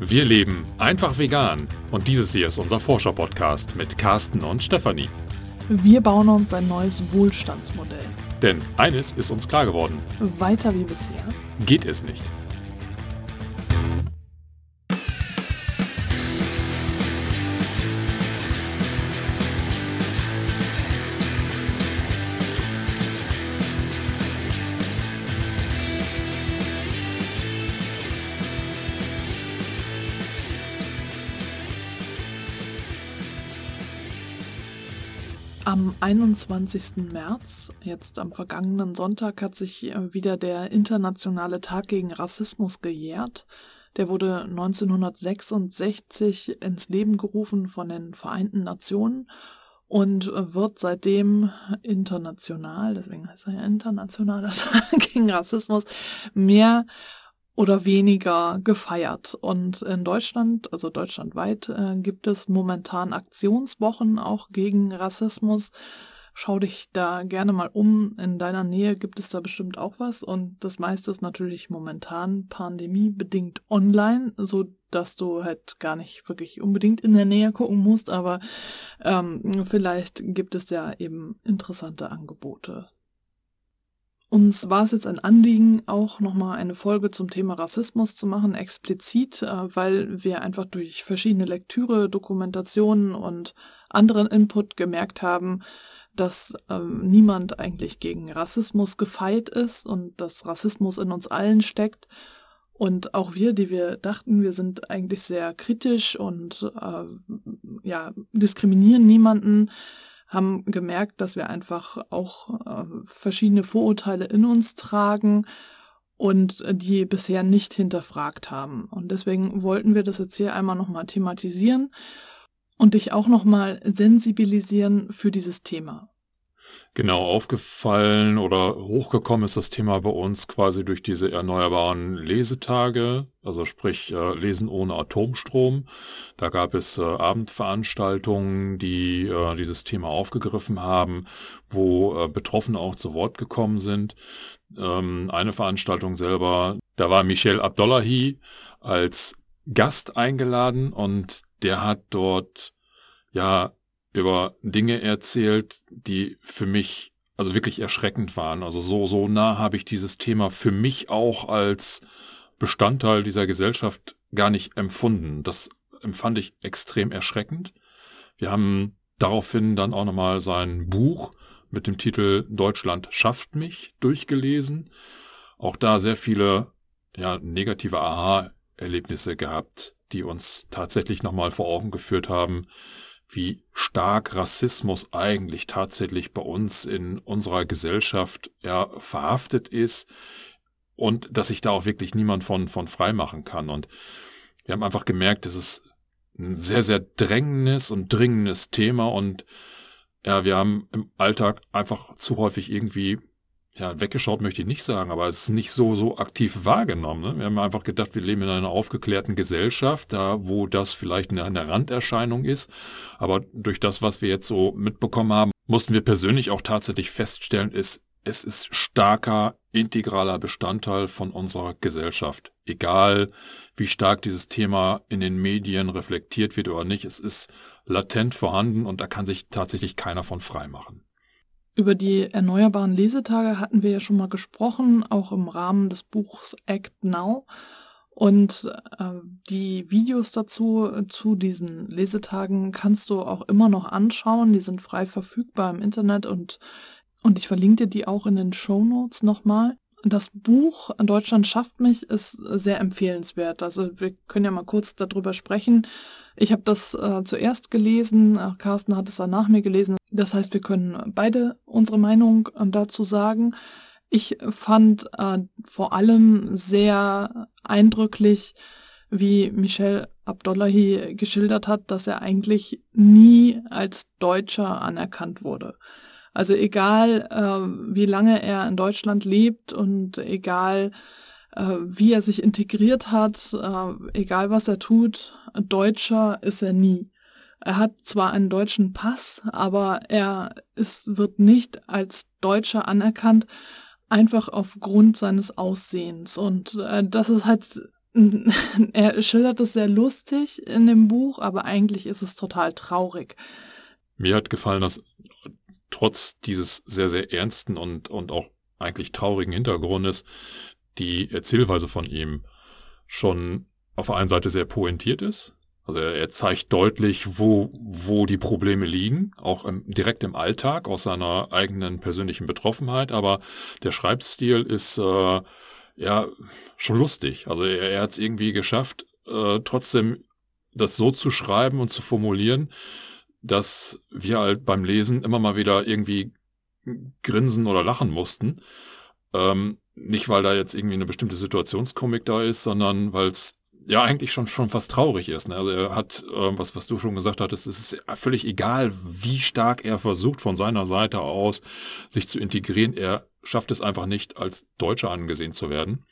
Wir leben einfach vegan und dieses hier ist unser Forscher-Podcast mit Carsten und Stefanie. Wir bauen uns ein neues Wohlstandsmodell. Denn eines ist uns klar geworden. Weiter wie bisher geht es nicht. Am 21. März, jetzt am vergangenen Sonntag, hat sich äh, wieder der Internationale Tag gegen Rassismus gejährt. Der wurde 1966 ins Leben gerufen von den Vereinten Nationen und äh, wird seitdem international, deswegen heißt er ja Internationaler Tag gegen Rassismus, mehr oder weniger gefeiert. Und in Deutschland, also deutschlandweit, äh, gibt es momentan Aktionswochen auch gegen Rassismus. Schau dich da gerne mal um. In deiner Nähe gibt es da bestimmt auch was. Und das meiste ist natürlich momentan pandemiebedingt online, so dass du halt gar nicht wirklich unbedingt in der Nähe gucken musst. Aber ähm, vielleicht gibt es ja eben interessante Angebote uns war es jetzt ein Anliegen, auch nochmal eine Folge zum Thema Rassismus zu machen, explizit, äh, weil wir einfach durch verschiedene Lektüre, Dokumentationen und anderen Input gemerkt haben, dass ähm, niemand eigentlich gegen Rassismus gefeit ist und dass Rassismus in uns allen steckt. Und auch wir, die wir dachten, wir sind eigentlich sehr kritisch und äh, ja, diskriminieren niemanden, haben gemerkt, dass wir einfach auch äh, verschiedene Vorurteile in uns tragen und die bisher nicht hinterfragt haben. Und deswegen wollten wir das jetzt hier einmal nochmal thematisieren und dich auch nochmal sensibilisieren für dieses Thema. Genau, aufgefallen oder hochgekommen ist das Thema bei uns quasi durch diese erneuerbaren Lesetage, also sprich äh, Lesen ohne Atomstrom. Da gab es äh, Abendveranstaltungen, die äh, dieses Thema aufgegriffen haben, wo äh, Betroffene auch zu Wort gekommen sind. Ähm, eine Veranstaltung selber, da war Michel Abdullahi als Gast eingeladen und der hat dort ja über Dinge erzählt, die für mich also wirklich erschreckend waren. Also so, so nah habe ich dieses Thema für mich auch als Bestandteil dieser Gesellschaft gar nicht empfunden. Das empfand ich extrem erschreckend. Wir haben daraufhin dann auch nochmal sein Buch mit dem Titel Deutschland schafft mich durchgelesen. Auch da sehr viele ja, negative Aha-Erlebnisse gehabt, die uns tatsächlich nochmal vor Augen geführt haben, wie stark Rassismus eigentlich tatsächlich bei uns in unserer Gesellschaft ja, verhaftet ist und dass sich da auch wirklich niemand von, von frei machen kann. Und wir haben einfach gemerkt, es ist ein sehr, sehr drängendes und dringendes Thema und ja, wir haben im Alltag einfach zu häufig irgendwie ja, weggeschaut möchte ich nicht sagen, aber es ist nicht so, so aktiv wahrgenommen. Ne? Wir haben einfach gedacht, wir leben in einer aufgeklärten Gesellschaft, da wo das vielleicht eine, eine Randerscheinung ist. Aber durch das, was wir jetzt so mitbekommen haben, mussten wir persönlich auch tatsächlich feststellen, ist, es ist starker, integraler Bestandteil von unserer Gesellschaft. Egal, wie stark dieses Thema in den Medien reflektiert wird oder nicht, es ist latent vorhanden und da kann sich tatsächlich keiner von frei machen. Über die erneuerbaren Lesetage hatten wir ja schon mal gesprochen, auch im Rahmen des Buchs Act Now. Und äh, die Videos dazu, zu diesen Lesetagen, kannst du auch immer noch anschauen. Die sind frei verfügbar im Internet und, und ich verlinke dir die auch in den Show Notes nochmal. Das Buch Deutschland schafft mich ist sehr empfehlenswert. Also wir können ja mal kurz darüber sprechen. Ich habe das äh, zuerst gelesen, äh, Carsten hat es dann nach mir gelesen. Das heißt, wir können beide unsere Meinung äh, dazu sagen. Ich fand äh, vor allem sehr eindrücklich, wie Michel Abdullahi geschildert hat, dass er eigentlich nie als Deutscher anerkannt wurde. Also egal, äh, wie lange er in Deutschland lebt und egal, äh, wie er sich integriert hat, äh, egal was er tut, Deutscher ist er nie. Er hat zwar einen deutschen Pass, aber er ist, wird nicht als Deutscher anerkannt, einfach aufgrund seines Aussehens. Und äh, das ist halt er schildert es sehr lustig in dem Buch, aber eigentlich ist es total traurig. Mir hat gefallen, dass trotz dieses sehr, sehr ernsten und, und auch eigentlich traurigen Hintergrundes die Erzählweise von ihm schon auf der einen Seite sehr pointiert ist. Also er, er zeigt deutlich, wo, wo die Probleme liegen, auch im, direkt im Alltag, aus seiner eigenen persönlichen Betroffenheit. Aber der Schreibstil ist äh, ja schon lustig. Also er, er hat es irgendwie geschafft, äh, trotzdem das so zu schreiben und zu formulieren, dass wir halt beim Lesen immer mal wieder irgendwie grinsen oder lachen mussten. Ähm, nicht, weil da jetzt irgendwie eine bestimmte Situationskomik da ist, sondern weil es ja eigentlich schon, schon fast traurig ist. Ne? Also er hat, äh, was, was du schon gesagt hattest, es ist völlig egal, wie stark er versucht, von seiner Seite aus sich zu integrieren. Er schafft es einfach nicht, als Deutscher angesehen zu werden.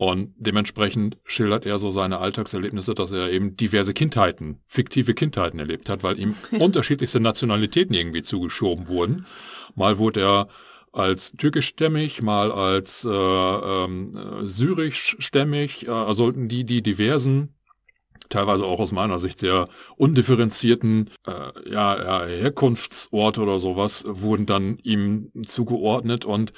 Und dementsprechend schildert er so seine Alltagserlebnisse, dass er eben diverse Kindheiten, fiktive Kindheiten erlebt hat, weil ihm unterschiedlichste Nationalitäten irgendwie zugeschoben wurden. Mal wurde er als türkischstämmig, mal als äh, ähm, syrischstämmig, äh, also die, die diversen teilweise auch aus meiner Sicht sehr undifferenzierten äh, ja, ja, Herkunftsorte oder sowas wurden dann ihm zugeordnet und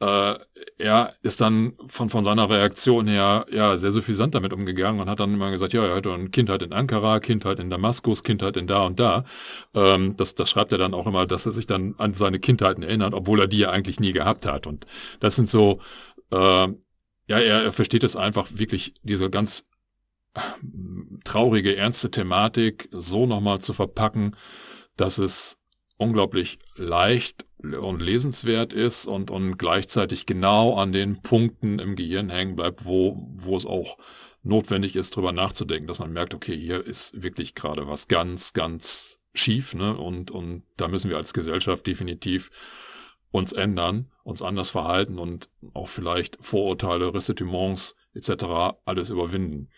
äh, er ist dann von, von seiner Reaktion her ja sehr suffisant damit umgegangen und hat dann immer gesagt, ja, er hatte eine Kindheit in Ankara, Kindheit in Damaskus, Kindheit in da und da. Ähm, das, das schreibt er dann auch immer, dass er sich dann an seine Kindheiten erinnert, obwohl er die ja eigentlich nie gehabt hat. Und das sind so, äh, ja, er, er versteht es einfach wirklich, diese ganz traurige, ernste Thematik so nochmal zu verpacken, dass es unglaublich leicht und lesenswert ist und, und gleichzeitig genau an den Punkten im Gehirn hängen bleibt, wo, wo es auch notwendig ist, drüber nachzudenken, dass man merkt, okay, hier ist wirklich gerade was ganz, ganz schief, ne? Und, und da müssen wir als Gesellschaft definitiv uns ändern, uns anders verhalten und auch vielleicht Vorurteile, Ressentiments etc. alles überwinden.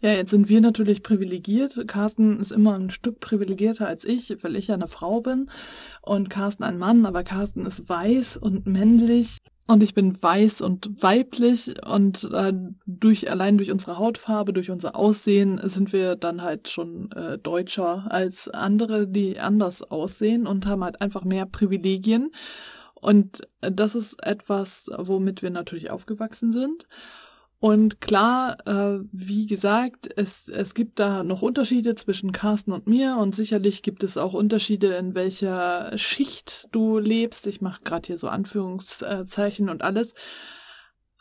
Ja, jetzt sind wir natürlich privilegiert. Carsten ist immer ein Stück privilegierter als ich, weil ich ja eine Frau bin und Carsten ein Mann, aber Carsten ist weiß und männlich und ich bin weiß und weiblich und äh, durch allein durch unsere Hautfarbe, durch unser Aussehen sind wir dann halt schon äh, deutscher als andere, die anders aussehen und haben halt einfach mehr Privilegien. Und das ist etwas, womit wir natürlich aufgewachsen sind. Und klar, äh, wie gesagt, es, es gibt da noch Unterschiede zwischen Carsten und mir und sicherlich gibt es auch Unterschiede, in welcher Schicht du lebst. Ich mache gerade hier so Anführungszeichen und alles.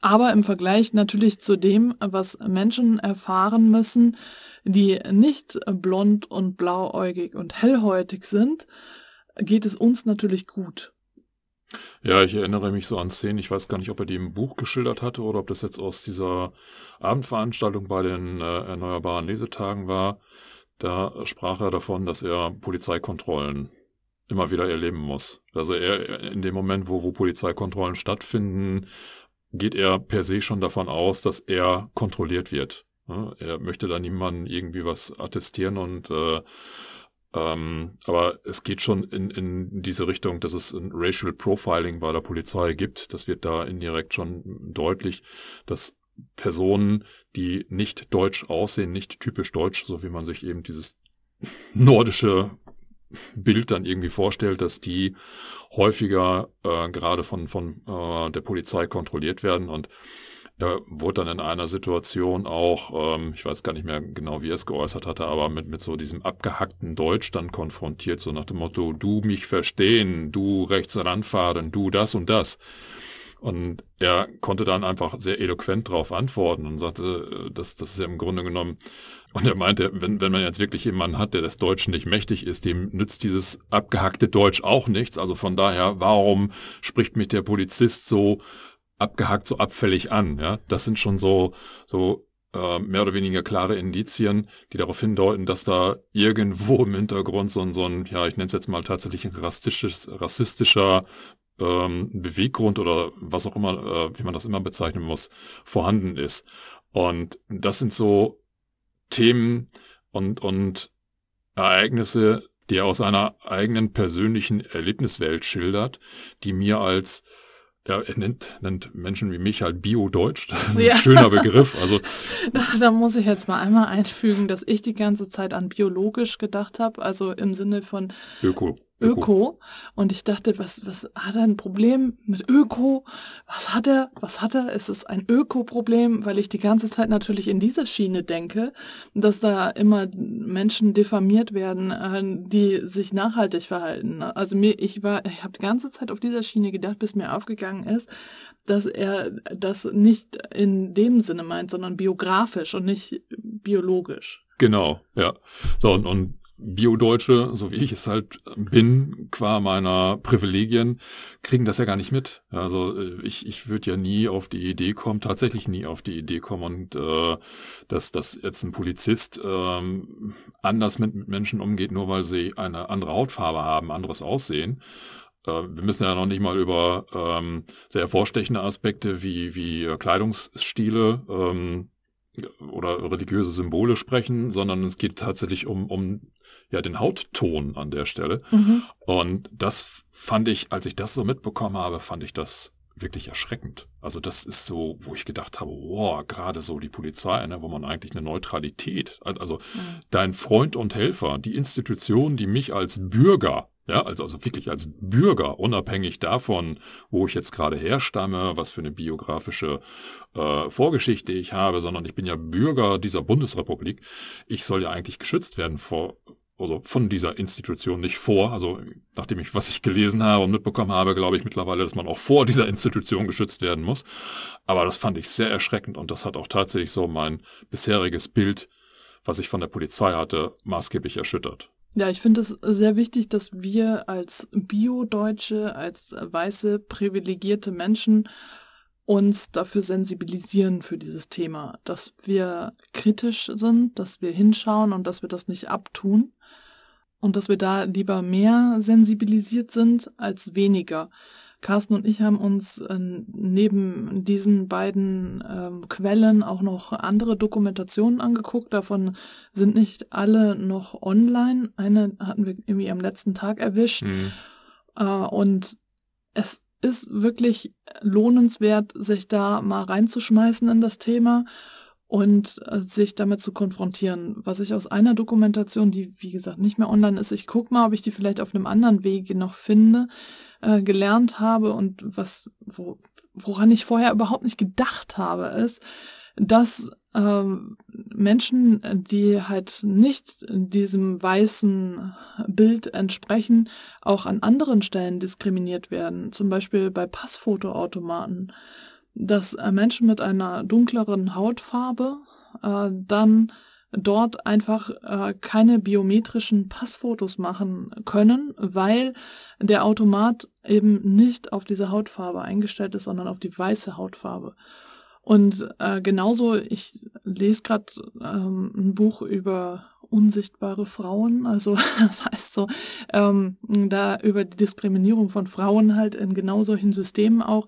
Aber im Vergleich natürlich zu dem, was Menschen erfahren müssen, die nicht blond und blauäugig und hellhäutig sind, geht es uns natürlich gut. Ja, ich erinnere mich so an Szenen, ich weiß gar nicht, ob er die im Buch geschildert hatte oder ob das jetzt aus dieser Abendveranstaltung bei den äh, erneuerbaren Lesetagen war. Da sprach er davon, dass er Polizeikontrollen immer wieder erleben muss. Also er in dem Moment, wo, wo Polizeikontrollen stattfinden, geht er per se schon davon aus, dass er kontrolliert wird. Er möchte da niemandem irgendwie was attestieren und äh, ähm, aber es geht schon in, in diese Richtung, dass es ein Racial Profiling bei der Polizei gibt. Das wird da indirekt schon deutlich, dass Personen, die nicht deutsch aussehen, nicht typisch deutsch, so wie man sich eben dieses nordische Bild dann irgendwie vorstellt, dass die häufiger äh, gerade von, von äh, der Polizei kontrolliert werden und er wurde dann in einer Situation auch, ähm, ich weiß gar nicht mehr genau, wie er es geäußert hatte, aber mit, mit so diesem abgehackten Deutsch dann konfrontiert, so nach dem Motto, du mich verstehen, du rechts ranfahren, du das und das. Und er konnte dann einfach sehr eloquent darauf antworten und sagte, äh, das, das ist ja im Grunde genommen, und er meinte, wenn, wenn man jetzt wirklich jemanden hat, der des Deutschen nicht mächtig ist, dem nützt dieses abgehackte Deutsch auch nichts. Also von daher, warum spricht mich der Polizist so abgehakt so abfällig an. Ja? Das sind schon so, so äh, mehr oder weniger klare Indizien, die darauf hindeuten, dass da irgendwo im Hintergrund so ein, so ein ja, ich nenne es jetzt mal tatsächlich ein rassistisches, rassistischer ähm, Beweggrund oder was auch immer, äh, wie man das immer bezeichnen muss, vorhanden ist. Und das sind so Themen und, und Ereignisse, die er aus einer eigenen persönlichen Erlebniswelt schildert, die mir als ja, er nennt, nennt Menschen wie mich halt Bio-Deutsch. Das ist ein ja. schöner Begriff. Also, da, da, muss ich jetzt mal einmal einfügen, dass ich die ganze Zeit an biologisch gedacht habe, also im Sinne von Öko. Öko. Und ich dachte, was, was hat er ein Problem mit Öko? Was hat er? Was hat er? Ist es ein Öko-Problem? Weil ich die ganze Zeit natürlich in dieser Schiene denke, dass da immer Menschen diffamiert werden, äh, die sich nachhaltig verhalten. Also mir, ich war, ich habe die ganze Zeit auf dieser Schiene gedacht, bis mir aufgegangen ist, dass er das nicht in dem Sinne meint, sondern biografisch und nicht biologisch. Genau, ja. So, und, und Biodeutsche, so wie ich es halt bin, qua meiner Privilegien, kriegen das ja gar nicht mit. Also äh, ich, ich würde ja nie auf die Idee kommen, tatsächlich nie auf die Idee kommen und äh, dass, dass jetzt ein Polizist ähm, anders mit Menschen umgeht, nur weil sie eine andere Hautfarbe haben, anderes Aussehen. Äh, wir müssen ja noch nicht mal über ähm, sehr vorstechende Aspekte wie, wie Kleidungsstile ähm, oder religiöse Symbole sprechen, sondern es geht tatsächlich um, um ja den Hautton an der Stelle. Mhm. Und das fand ich, als ich das so mitbekommen habe, fand ich das wirklich erschreckend. Also das ist so, wo ich gedacht habe, wow, gerade so die Polizei, ne, wo man eigentlich eine Neutralität, also mhm. dein Freund und Helfer, die Institution, die mich als Bürger ja, also, also wirklich als Bürger, unabhängig davon, wo ich jetzt gerade herstamme, was für eine biografische äh, Vorgeschichte ich habe, sondern ich bin ja Bürger dieser Bundesrepublik. Ich soll ja eigentlich geschützt werden vor, also von dieser Institution nicht vor. Also nachdem ich, was ich gelesen habe und mitbekommen habe, glaube ich mittlerweile, dass man auch vor dieser Institution geschützt werden muss. Aber das fand ich sehr erschreckend und das hat auch tatsächlich so mein bisheriges Bild, was ich von der Polizei hatte, maßgeblich erschüttert. Ja, ich finde es sehr wichtig, dass wir als Bio-Deutsche, als weiße, privilegierte Menschen uns dafür sensibilisieren für dieses Thema, dass wir kritisch sind, dass wir hinschauen und dass wir das nicht abtun und dass wir da lieber mehr sensibilisiert sind als weniger. Carsten und ich haben uns äh, neben diesen beiden ähm, Quellen auch noch andere Dokumentationen angeguckt. Davon sind nicht alle noch online. Eine hatten wir irgendwie am letzten Tag erwischt. Mhm. Äh, und es ist wirklich lohnenswert, sich da mal reinzuschmeißen in das Thema und äh, sich damit zu konfrontieren. Was ich aus einer Dokumentation, die wie gesagt nicht mehr online ist, ich gucke mal, ob ich die vielleicht auf einem anderen Wege noch finde, äh, gelernt habe und was, wo, woran ich vorher überhaupt nicht gedacht habe, ist, dass äh, Menschen, die halt nicht diesem weißen Bild entsprechen, auch an anderen Stellen diskriminiert werden. Zum Beispiel bei Passfotoautomaten dass Menschen mit einer dunkleren Hautfarbe äh, dann dort einfach äh, keine biometrischen Passfotos machen können, weil der Automat eben nicht auf diese Hautfarbe eingestellt ist, sondern auf die weiße Hautfarbe. Und äh, genauso, ich lese gerade ähm, ein Buch über unsichtbare Frauen, also das heißt so, ähm, da über die Diskriminierung von Frauen halt in genau solchen Systemen auch,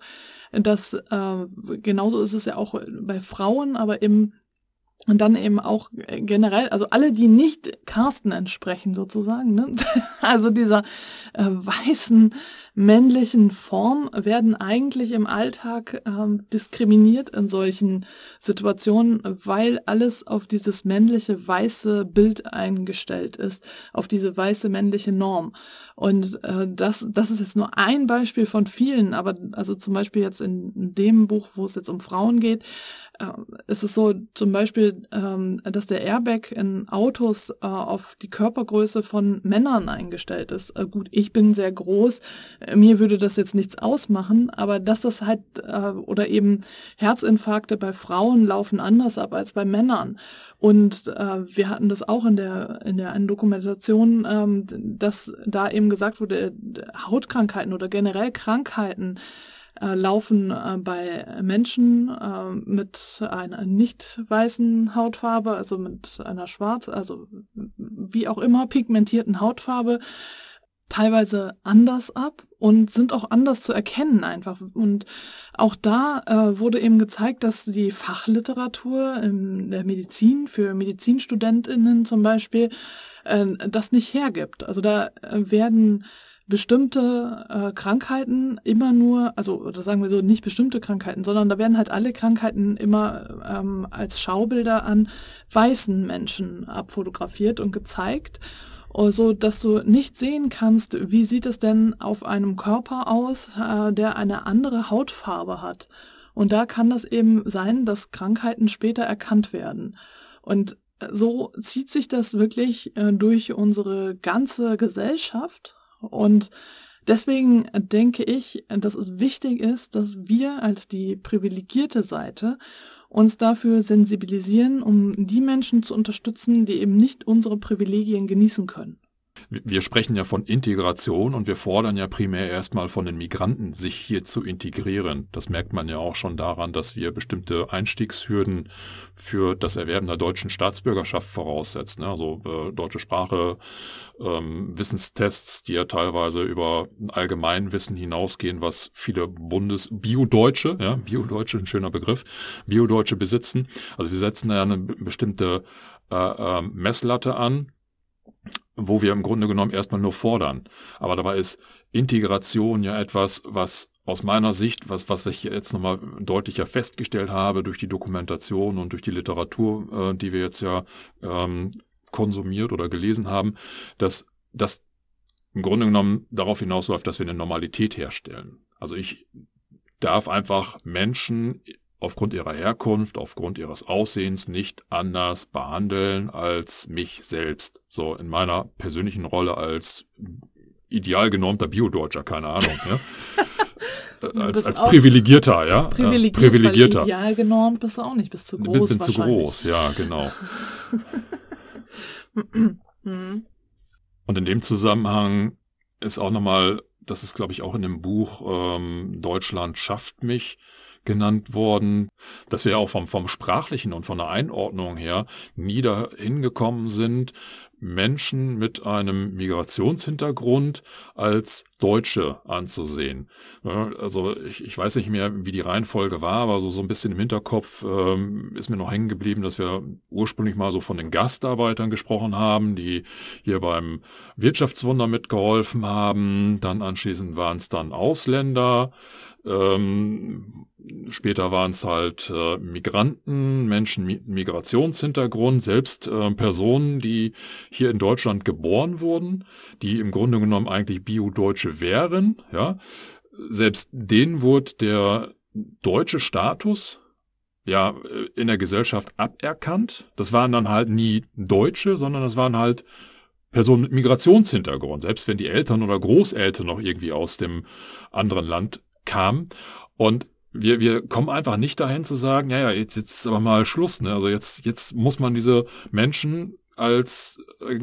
dass äh, genauso ist es ja auch bei Frauen, aber im und dann eben auch generell, also alle, die nicht Carsten entsprechen sozusagen, ne? also dieser äh, weißen männlichen Form, werden eigentlich im Alltag ähm, diskriminiert in solchen Situationen, weil alles auf dieses männliche weiße Bild eingestellt ist, auf diese weiße männliche Norm. Und äh, das, das ist jetzt nur ein Beispiel von vielen, aber also zum Beispiel jetzt in, dem Buch, wo es jetzt um Frauen geht, äh, es ist so zum Beispiel, ähm, dass der Airbag in Autos äh, auf die Körpergröße von Männern eingestellt ist. Äh, gut, ich bin sehr groß, mir würde das jetzt nichts ausmachen, aber dass das halt, oder eben Herzinfarkte bei Frauen laufen anders ab als bei Männern. Und wir hatten das auch in der, in der einen Dokumentation, ähm, dass da eben gesagt wurde, Hautkrankheiten oder generell Krankheiten, äh, laufen äh, bei Menschen äh, mit einer nicht weißen Hautfarbe, also mit einer schwarz, also wie auch immer pigmentierten Hautfarbe, teilweise anders ab und sind auch anders zu erkennen einfach. Und auch da äh, wurde eben gezeigt, dass die Fachliteratur in der Medizin für Medizinstudentinnen zum Beispiel äh, das nicht hergibt. Also da äh, werden bestimmte äh, Krankheiten immer nur, also oder sagen wir so, nicht bestimmte Krankheiten, sondern da werden halt alle Krankheiten immer ähm, als Schaubilder an weißen Menschen abfotografiert und gezeigt so dass du nicht sehen kannst, wie sieht es denn auf einem Körper aus, äh, der eine andere Hautfarbe hat. Und da kann das eben sein, dass Krankheiten später erkannt werden. Und so zieht sich das wirklich äh, durch unsere ganze Gesellschaft. Und deswegen denke ich, dass es wichtig ist, dass wir als die privilegierte Seite uns dafür sensibilisieren, um die Menschen zu unterstützen, die eben nicht unsere Privilegien genießen können wir sprechen ja von Integration und wir fordern ja primär erstmal von den Migranten, sich hier zu integrieren. Das merkt man ja auch schon daran, dass wir bestimmte Einstiegshürden für das Erwerben der deutschen Staatsbürgerschaft voraussetzen. Also äh, deutsche Sprache, ähm, Wissenstests, die ja teilweise über Allgemeinwissen hinausgehen, was viele Bundes Bio-Deutsche, ja, Bio-Deutsche, ein schöner Begriff, Bio-Deutsche besitzen. Also wir setzen da ja eine bestimmte äh, äh, Messlatte an wo wir im Grunde genommen erstmal nur fordern. Aber dabei ist Integration ja etwas, was aus meiner Sicht, was, was ich jetzt nochmal deutlicher festgestellt habe durch die Dokumentation und durch die Literatur, äh, die wir jetzt ja ähm, konsumiert oder gelesen haben, dass das im Grunde genommen darauf hinausläuft, dass wir eine Normalität herstellen. Also ich darf einfach Menschen aufgrund ihrer Herkunft, aufgrund ihres Aussehens nicht anders behandeln als mich selbst. So in meiner persönlichen Rolle als ideal genormter Biodeutscher, keine Ahnung. Ja? Äh, als, als Privilegierter, ja. Privilegiert, Privilegierter. ideal genormt bist du auch nicht, bist zu groß. Bin, bin zu groß, ja, genau. Mhm. Und in dem Zusammenhang ist auch nochmal, das ist glaube ich auch in dem Buch ähm, Deutschland schafft mich, genannt worden, dass wir auch vom, vom sprachlichen und von der Einordnung her nie dahin gekommen sind, Menschen mit einem Migrationshintergrund als Deutsche anzusehen. Also ich, ich weiß nicht mehr, wie die Reihenfolge war, aber so, so ein bisschen im Hinterkopf ähm, ist mir noch hängen geblieben, dass wir ursprünglich mal so von den Gastarbeitern gesprochen haben, die hier beim Wirtschaftswunder mitgeholfen haben. Dann anschließend waren es dann Ausländer. Ähm, später waren es halt äh, Migranten, Menschen mit Migrationshintergrund, selbst äh, Personen, die hier in Deutschland geboren wurden, die im Grunde genommen eigentlich Bio-Deutsche wären. Ja, selbst denen wurde der deutsche Status ja in der Gesellschaft aberkannt. Das waren dann halt nie Deutsche, sondern das waren halt Personen mit Migrationshintergrund, selbst wenn die Eltern oder Großeltern noch irgendwie aus dem anderen Land kam. Und wir, wir kommen einfach nicht dahin zu sagen, ja, ja, jetzt, jetzt ist aber mal Schluss. Ne? Also jetzt, jetzt muss man diese Menschen als äh,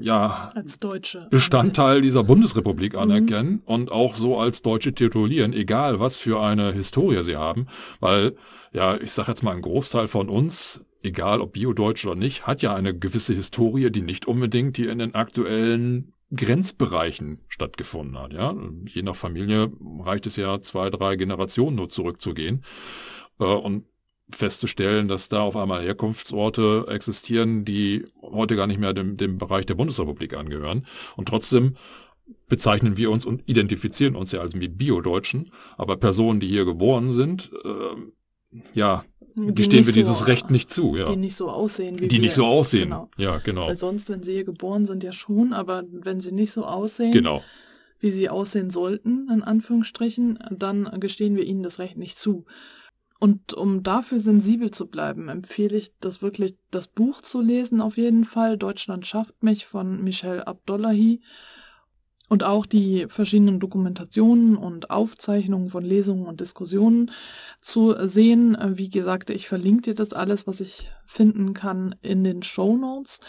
ja als Deutsche Bestandteil dieser Bundesrepublik mhm. anerkennen mhm. und auch so als Deutsche titulieren, egal was für eine Historie sie haben, weil ja, ich sage jetzt mal, ein Großteil von uns, egal ob Bio-Deutsch oder nicht, hat ja eine gewisse Historie, die nicht unbedingt hier in den aktuellen Grenzbereichen stattgefunden hat. Ja? Je nach Familie reicht es ja zwei, drei Generationen nur zurückzugehen äh, und festzustellen, dass da auf einmal Herkunftsorte existieren, die heute gar nicht mehr dem, dem Bereich der Bundesrepublik angehören. Und trotzdem bezeichnen wir uns und identifizieren uns ja als Bio-Deutschen, aber Personen, die hier geboren sind, äh, ja, gestehen wir dieses so, Recht nicht zu. Ja. Die nicht so aussehen wie Die wir. nicht so aussehen. Genau. Ja, genau. Weil sonst, wenn sie hier geboren sind, ja schon, aber wenn sie nicht so aussehen, genau. wie sie aussehen sollten, in Anführungsstrichen, dann gestehen wir ihnen das Recht nicht zu. Und um dafür sensibel zu bleiben, empfehle ich das wirklich, das Buch zu lesen auf jeden Fall. Deutschland schafft mich von Michel Abdullahi. Und auch die verschiedenen Dokumentationen und Aufzeichnungen von Lesungen und Diskussionen zu sehen. Wie gesagt, ich verlinke dir das alles, was ich finden kann, in den Show Notes.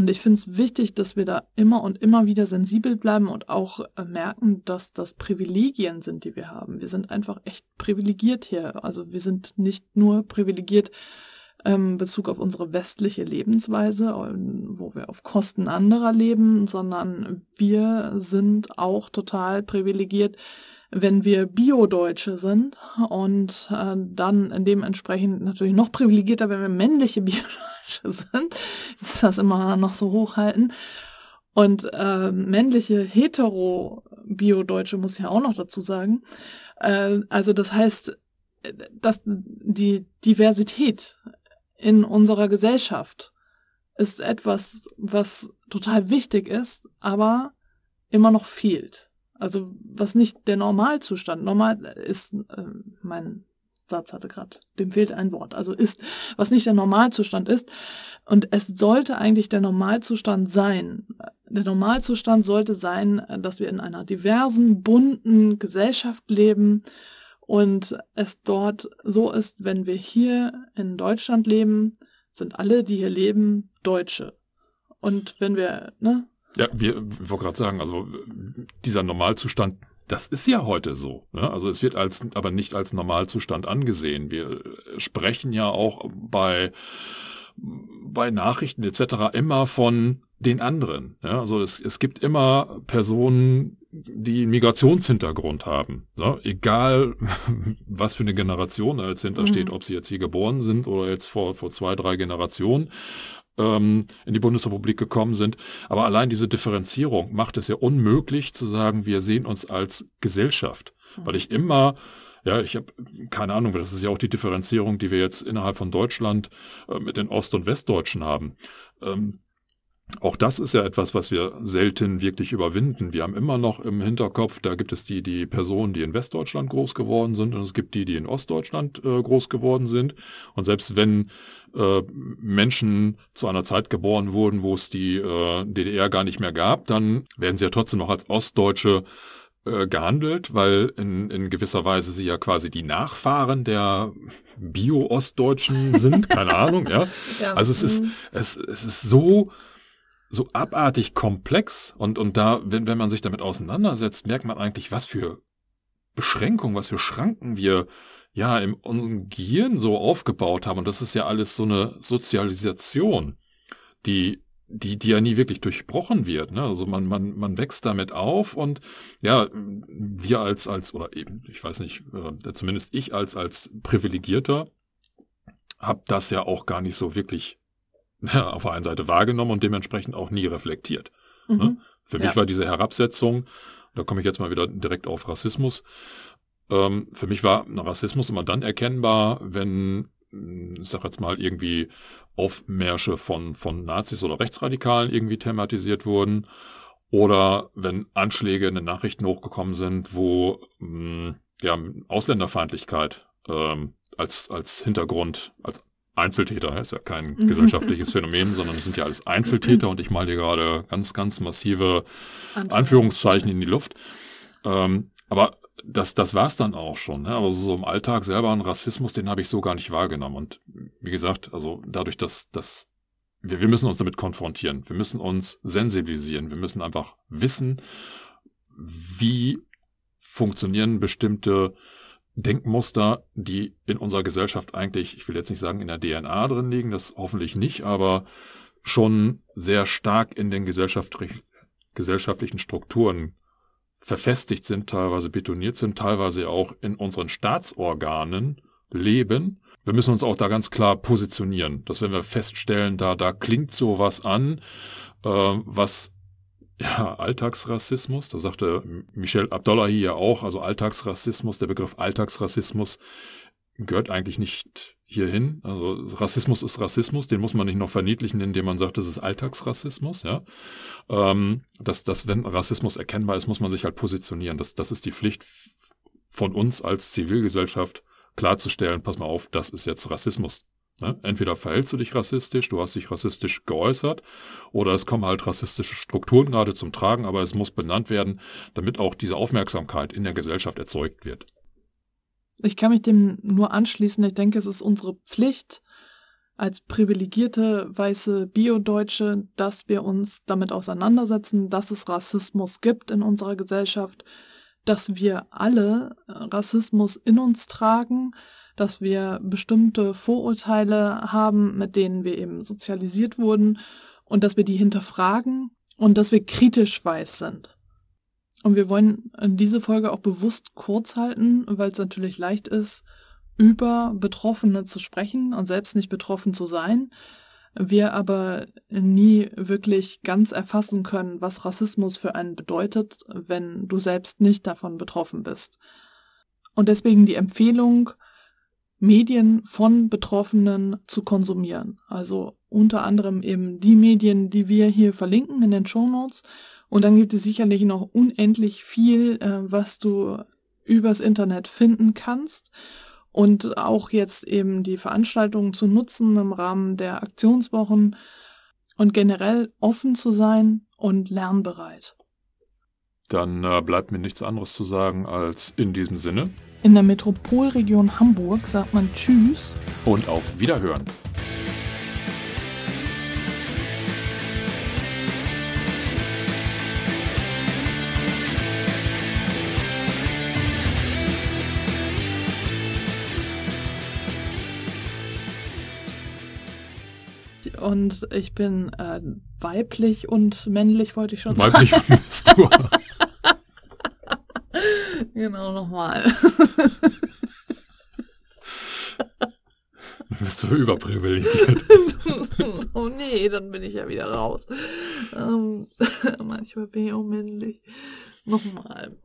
Und ich finde es wichtig, dass wir da immer und immer wieder sensibel bleiben und auch äh, merken, dass das Privilegien sind, die wir haben. Wir sind einfach echt privilegiert hier. Also wir sind nicht nur privilegiert ähm, Bezug auf unsere westliche Lebensweise, wo wir auf Kosten anderer leben, sondern wir sind auch total privilegiert, wenn wir Bio-Deutsche sind und äh, dann dementsprechend natürlich noch privilegierter, wenn wir männliche Bio-Deutsche sind. Ich muss das immer noch so hochhalten. Und äh, männliche hetero-Bio-Deutsche muss ich ja auch noch dazu sagen. Äh, also das heißt, dass die Diversität in unserer Gesellschaft ist etwas, was total wichtig ist, aber immer noch fehlt. Also was nicht der Normalzustand. Normal ist, äh, mein Satz hatte gerade, dem fehlt ein Wort. Also ist, was nicht der Normalzustand ist. Und es sollte eigentlich der Normalzustand sein. Der Normalzustand sollte sein, dass wir in einer diversen, bunten Gesellschaft leben und es dort so ist, wenn wir hier in Deutschland leben, sind alle, die hier leben, Deutsche. Und wenn wir, ne? Ja, wir, ich wollte gerade sagen, also dieser Normalzustand, das ist ja heute so. Ne? Also es wird als, aber nicht als Normalzustand angesehen. Wir sprechen ja auch bei, bei Nachrichten etc. immer von den anderen. Ja? Also es, es gibt immer Personen, die einen Migrationshintergrund haben. So, egal, was für eine Generation da jetzt hintersteht, mhm. ob sie jetzt hier geboren sind oder jetzt vor, vor zwei, drei Generationen ähm, in die Bundesrepublik gekommen sind. Aber allein diese Differenzierung macht es ja unmöglich zu sagen, wir sehen uns als Gesellschaft. Mhm. Weil ich immer ja, ich habe keine Ahnung, das ist ja auch die Differenzierung, die wir jetzt innerhalb von Deutschland äh, mit den Ost- und Westdeutschen haben. Ähm, auch das ist ja etwas, was wir selten wirklich überwinden. Wir haben immer noch im Hinterkopf, da gibt es die, die Personen, die in Westdeutschland groß geworden sind und es gibt die, die in Ostdeutschland äh, groß geworden sind. Und selbst wenn äh, Menschen zu einer Zeit geboren wurden, wo es die äh, DDR gar nicht mehr gab, dann werden sie ja trotzdem noch als Ostdeutsche äh, gehandelt, weil in, in gewisser Weise sie ja quasi die Nachfahren der Bio-Ostdeutschen sind, keine Ahnung, ja. ja. Also es ist, mhm. es, es ist so, so abartig komplex und, und da, wenn, wenn man sich damit auseinandersetzt, merkt man eigentlich, was für Beschränkungen, was für Schranken wir ja in unserem Gehirn so aufgebaut haben. Und das ist ja alles so eine Sozialisation, die, die, die ja nie wirklich durchbrochen wird. Ne? Also man, man, man wächst damit auf und ja, wir als, als, oder eben, ich weiß nicht, äh, zumindest ich als, als Privilegierter habe das ja auch gar nicht so wirklich auf der einen Seite wahrgenommen und dementsprechend auch nie reflektiert. Ne? Mhm. Ne? Für ja. mich war diese Herabsetzung, da komme ich jetzt mal wieder direkt auf Rassismus, ähm, für mich war Rassismus immer dann erkennbar, wenn, ich sag jetzt mal, irgendwie Aufmärsche von, von Nazis oder Rechtsradikalen irgendwie thematisiert wurden oder wenn Anschläge in den Nachrichten hochgekommen sind, wo mh, ja, Ausländerfeindlichkeit ähm, als, als Hintergrund, als Einzeltäter, ist ja kein mhm. gesellschaftliches Phänomen, sondern es sind ja alles Einzeltäter und ich male hier gerade ganz, ganz massive Anführungszeichen in die Luft. Ähm, aber das, das war es dann auch schon. Ne? Aber so im Alltag selber ein Rassismus, den habe ich so gar nicht wahrgenommen. Und wie gesagt, also dadurch, dass, dass wir, wir müssen uns damit konfrontieren, wir müssen uns sensibilisieren, wir müssen einfach wissen, wie funktionieren bestimmte Denkmuster, die in unserer Gesellschaft eigentlich, ich will jetzt nicht sagen in der DNA drin liegen, das hoffentlich nicht, aber schon sehr stark in den gesellschaftlichen Strukturen verfestigt sind, teilweise betoniert sind, teilweise auch in unseren Staatsorganen leben. Wir müssen uns auch da ganz klar positionieren, dass wenn wir feststellen, da, da klingt sowas an, äh, was ja, Alltagsrassismus, da sagte Michel Abdullahi ja auch, also Alltagsrassismus, der Begriff Alltagsrassismus gehört eigentlich nicht hierhin. Also Rassismus ist Rassismus, den muss man nicht noch verniedlichen, indem man sagt, das ist Alltagsrassismus. Ja? Ähm, dass, dass, wenn Rassismus erkennbar ist, muss man sich halt positionieren. Das, das ist die Pflicht von uns als Zivilgesellschaft klarzustellen, pass mal auf, das ist jetzt Rassismus. Ne? Entweder verhältst du dich rassistisch, du hast dich rassistisch geäußert, oder es kommen halt rassistische Strukturen gerade zum Tragen, aber es muss benannt werden, damit auch diese Aufmerksamkeit in der Gesellschaft erzeugt wird. Ich kann mich dem nur anschließen. Ich denke, es ist unsere Pflicht als privilegierte weiße Bio-Deutsche, dass wir uns damit auseinandersetzen, dass es Rassismus gibt in unserer Gesellschaft, dass wir alle Rassismus in uns tragen, dass wir bestimmte Vorurteile haben, mit denen wir eben sozialisiert wurden und dass wir die hinterfragen und dass wir kritisch weiß sind. Und wir wollen diese Folge auch bewusst kurz halten, weil es natürlich leicht ist, über Betroffene zu sprechen und selbst nicht betroffen zu sein. wir aber nie wirklich ganz erfassen können, was Rassismus für einen bedeutet, wenn du selbst nicht davon betroffen bist. Und deswegen die Empfehlung, Medien von Betroffenen zu konsumieren. Also unter anderem eben die Medien, die wir hier verlinken in den Show Notes. Und dann gibt es sicherlich noch unendlich viel, äh, was du übers Internet finden kannst. Und auch jetzt eben die Veranstaltungen zu nutzen im Rahmen der Aktionswochen und generell offen zu sein und lernbereit. Dann äh, bleibt mir nichts anderes zu sagen als in diesem Sinne. In der Metropolregion Hamburg sagt man Tschüss und auf Wiederhören. Und ich bin äh, weiblich und männlich, wollte ich schon weiblich sagen. Weiblich bist du. genau, nochmal. Du bist so überprivilegiert. oh nee, dann bin ich ja wieder raus. Ähm, manchmal bin ich auch männlich. Nochmal.